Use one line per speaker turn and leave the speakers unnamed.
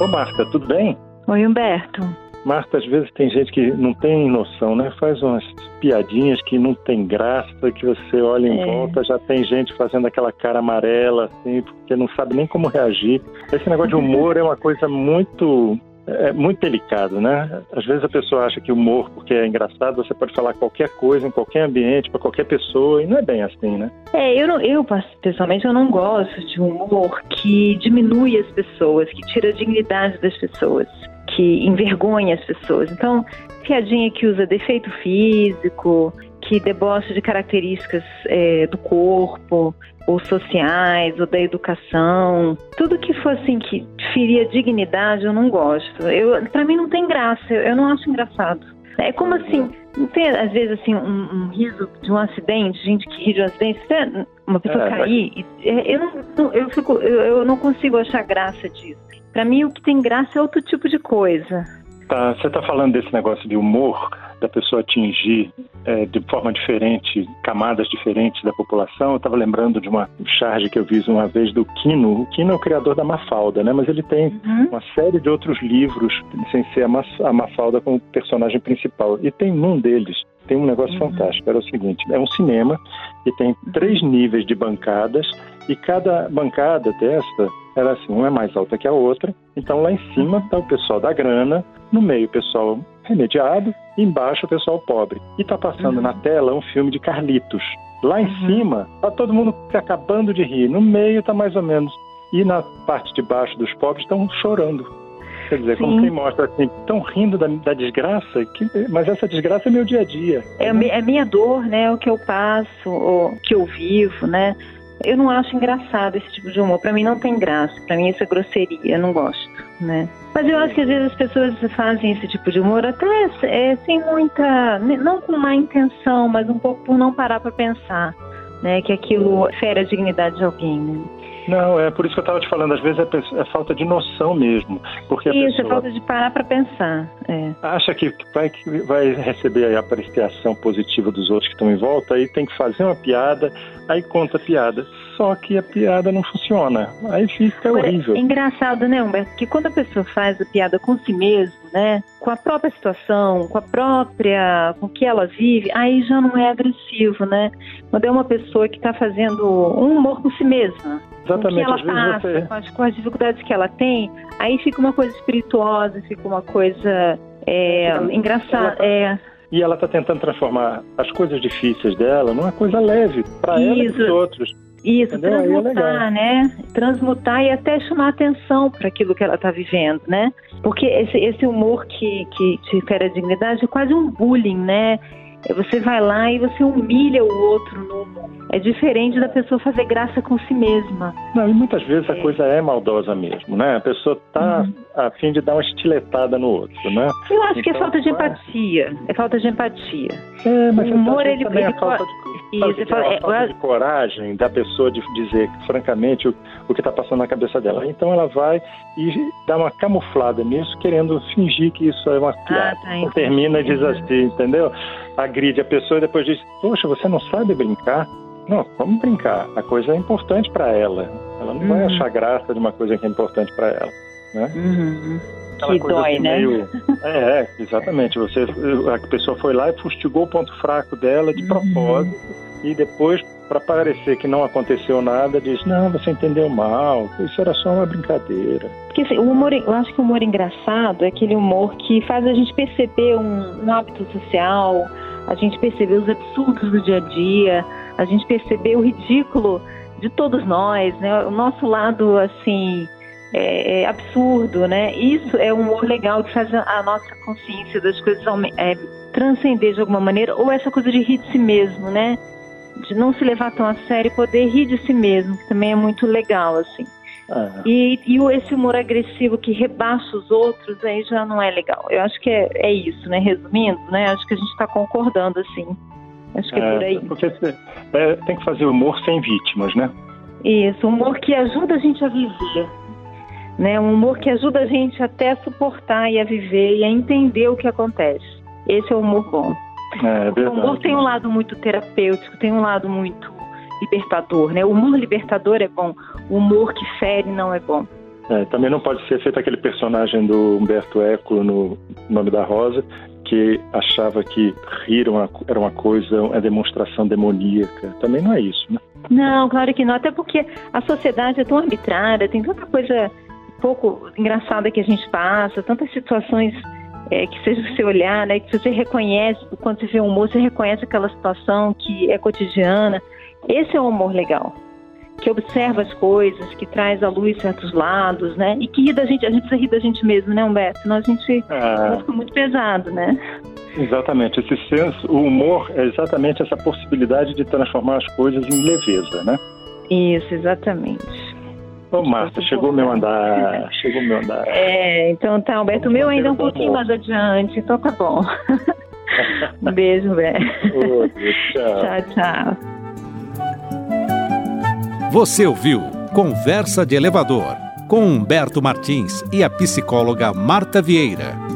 Ô Marta, tudo bem?
Oi, Humberto.
Marta, às vezes tem gente que não tem noção, né? Faz umas piadinhas que não tem graça, que você olha em
É.
volta, já tem gente fazendo aquela cara amarela, assim, porque não sabe nem como reagir. Esse negócio de humor é uma coisa muito. É muito delicado, né? Às vezes a pessoa acha que humor, porque é engraçado, você pode falar qualquer coisa em qualquer ambiente, para qualquer pessoa, e não é bem assim, né?
É, eu, não- eu pessoalmente eu não gosto de um humor que diminui as pessoas, que tira a dignidade das pessoas, que envergonha as pessoas. Então, piadinha que usa defeito físico, que debocha de características é, do corpo, ou sociais, ou da educação, tudo que for assim que ferir a dignidade, eu não gosto. Eu, para mim não tem graça, eu, não acho engraçado. É como assim, não tem às vezes assim um, um riso de um acidente, gente que ri de um acidente, se uma pessoa
É,
cair, e- é, eu não, não- eu fico, eu, eu não consigo achar graça disso. Para mim o que tem graça é outro tipo de coisa.
Tá, você está falando desse negócio de humor, da pessoa atingir é, de forma diferente, camadas diferentes da população. Eu estava lembrando de uma charge que eu vi uma vez do Kino. O Kino é o criador da Mafalda, né? Mas ele tem
Uhum.
uma série de outros livros sem ser a, Mafalda como personagem principal. E tem num deles, tem um negócio
Uhum.
fantástico. Era o seguinte: é um cinema que tem três níveis de bancadas e cada bancada dessa era assim, uma é mais alta que a outra. Então lá em cima está o pessoal da grana, no meio o pessoal remediado embaixo o pessoal pobre. E está passando
Uhum.
na tela um filme de Carlitos. Lá em
Uhum.
cima tá todo mundo acabando de rir, no meio tá mais ou menos. E na parte de baixo dos pobres estão chorando. Quer dizer, como
Sim.
quem mostra assim, estão rindo da, da desgraça, que, mas essa desgraça é meu dia a dia.
É mi- é minha dor, né? O que eu passo, o que eu vivo, né? Eu não acho engraçado esse tipo de humor. Pra mim não tem graça. Pra mim isso é grosseria. Eu não gosto, né? Mas eu acho que às vezes as pessoas fazem esse tipo de humor até é, sem muita, não com má intenção, mas um pouco por não parar pra pensar, né? Que aquilo fere a dignidade de alguém. Né?
Não, é por isso que eu estava te falando, às vezes é, é falta de noção mesmo. Porque a
Isso, é
pessoa
falta de parar pra pensar. É.
acha que vai, que vai receber a apreciação positiva dos outros que estão em volta, aí tem que fazer uma piada, aí conta a piada. Só que a piada não funciona. Aí fica horrível.
É engraçado, né, Humberto? Que quando a pessoa faz a piada com si mesmo, né? Com a própria situação, com a própria. com o que ela vive, aí já não é agressivo, né? Quando é uma pessoa que está fazendo um humor com si mesma. Com o que
Exatamente,
ela passa,
você.
com, as, com as dificuldades que ela tem, aí fica uma coisa espirituosa, fica uma coisa é, engraçada.
ela-
É,
E ela está tentando transformar as coisas difíceis dela numa coisa leve, para ela e para os outros.
Isso,
Entendeu? É
transmutar, né? Transmutar e até chamar atenção para aquilo que ela está vivendo, né? Porque esse, esse humor que, que te fere a dignidade é quase um bullying, né? É Você vai lá e você humilha o outro no. É diferente da pessoa fazer graça com si mesma.
Não, e muitas vezes a
É.
coisa é maldosa mesmo, né? A pessoa está
Uhum.
a fim de dar uma estiletada no outro, né?
Eu acho que é
Então,
falta de
vai.
empatia. É falta de empatia.
É, mas
O humor, ele- ele
é falta de, Sabe o que
eu falo-
é uma
é,
falta de coragem da pessoa de dizer, francamente, o, o que está passando na cabeça dela. Então ela vai e dá uma camuflada nisso, querendo fingir que isso é uma piada.
tá,
Então termina e diz assim, entendeu? Agride a pessoa e depois diz, poxa, você não sabe brincar? Não, vamos brincar. A coisa é importante para ela. Ela não vai
Uhum.
achar graça de uma coisa que é importante para ela. Né?
Uhum.
Aquela
Que
coisa
dói,
assim
né?
meio- É, é, exatamente. Você, a pessoa foi lá e fustigou o ponto fraco dela de
Uhum.
propósito e depois, para parecer que não aconteceu nada, diz: Não, você entendeu mal, isso era só uma brincadeira.
Porque assim, o humor, eu acho que o humor engraçado é aquele humor que faz a gente perceber um, um hábito social, a gente perceber os absurdos do dia a dia, a gente perceber o ridículo de todos nós, né? O nosso lado, assim, é, é absurdo, né? Isso é um humor legal que faz a, nossa consciência das coisas é, transcender de alguma maneira, ou essa coisa de rir de si mesmo, né? De não se levar tão a sério e poder rir de si mesmo, que também é muito legal, assim.
Ah,
E, e esse humor agressivo que rebaixa os outros, aí já não é legal. Eu acho que é, é isso, né? Resumindo, né? Acho que a gente está concordando, assim. Acho que é, por aí.
Porque você- é, tem que fazer humor sem vítimas, né?
Isso, um humor que ajuda a gente a viver. Né? Um humor que ajuda a gente até a suportar e a viver e a entender o que acontece. Esse é o humor bom.
É,
O
verdade.
humor tem um lado muito terapêutico, tem um lado muito libertador, né? O humor libertador é bom, o humor que fere não é bom.
É, também não pode ser feito aquele personagem do Humberto Eco no Nome da Rosa, que achava que rir era uma coisa, uma demonstração demoníaca. Também não é isso, né?
Não, claro que não. Até porque a sociedade é tão arbitrária, tem tanta coisa pouco engraçada que a gente passa, tantas situações é, que seja você olhar, né, que você reconhece, quando você vê um humor, você reconhece aquela situação que é cotidiana. Esse é o humor legal que observa as coisas, que traz à luz certos lados, né? E que ri da gente, a gente rir da gente mesmo, né, Humberto? Senão a gente ah. fica muito pesado, né?
Exatamente, esse senso, o humor é exatamente essa possibilidade de transformar as coisas em leveza, né?
Isso, exatamente.
Ô, Marta, chegou o meu andar. Chegou o meu andar.
É, então tá, Humberto. O meu ainda é um pouquinho mais adiante, então tá bom. um beijo, Humberto.
tchau.
tchau, tchau.
Você ouviu Conversa de Elevador com Humberto Martins e a psicóloga Marta Vieira.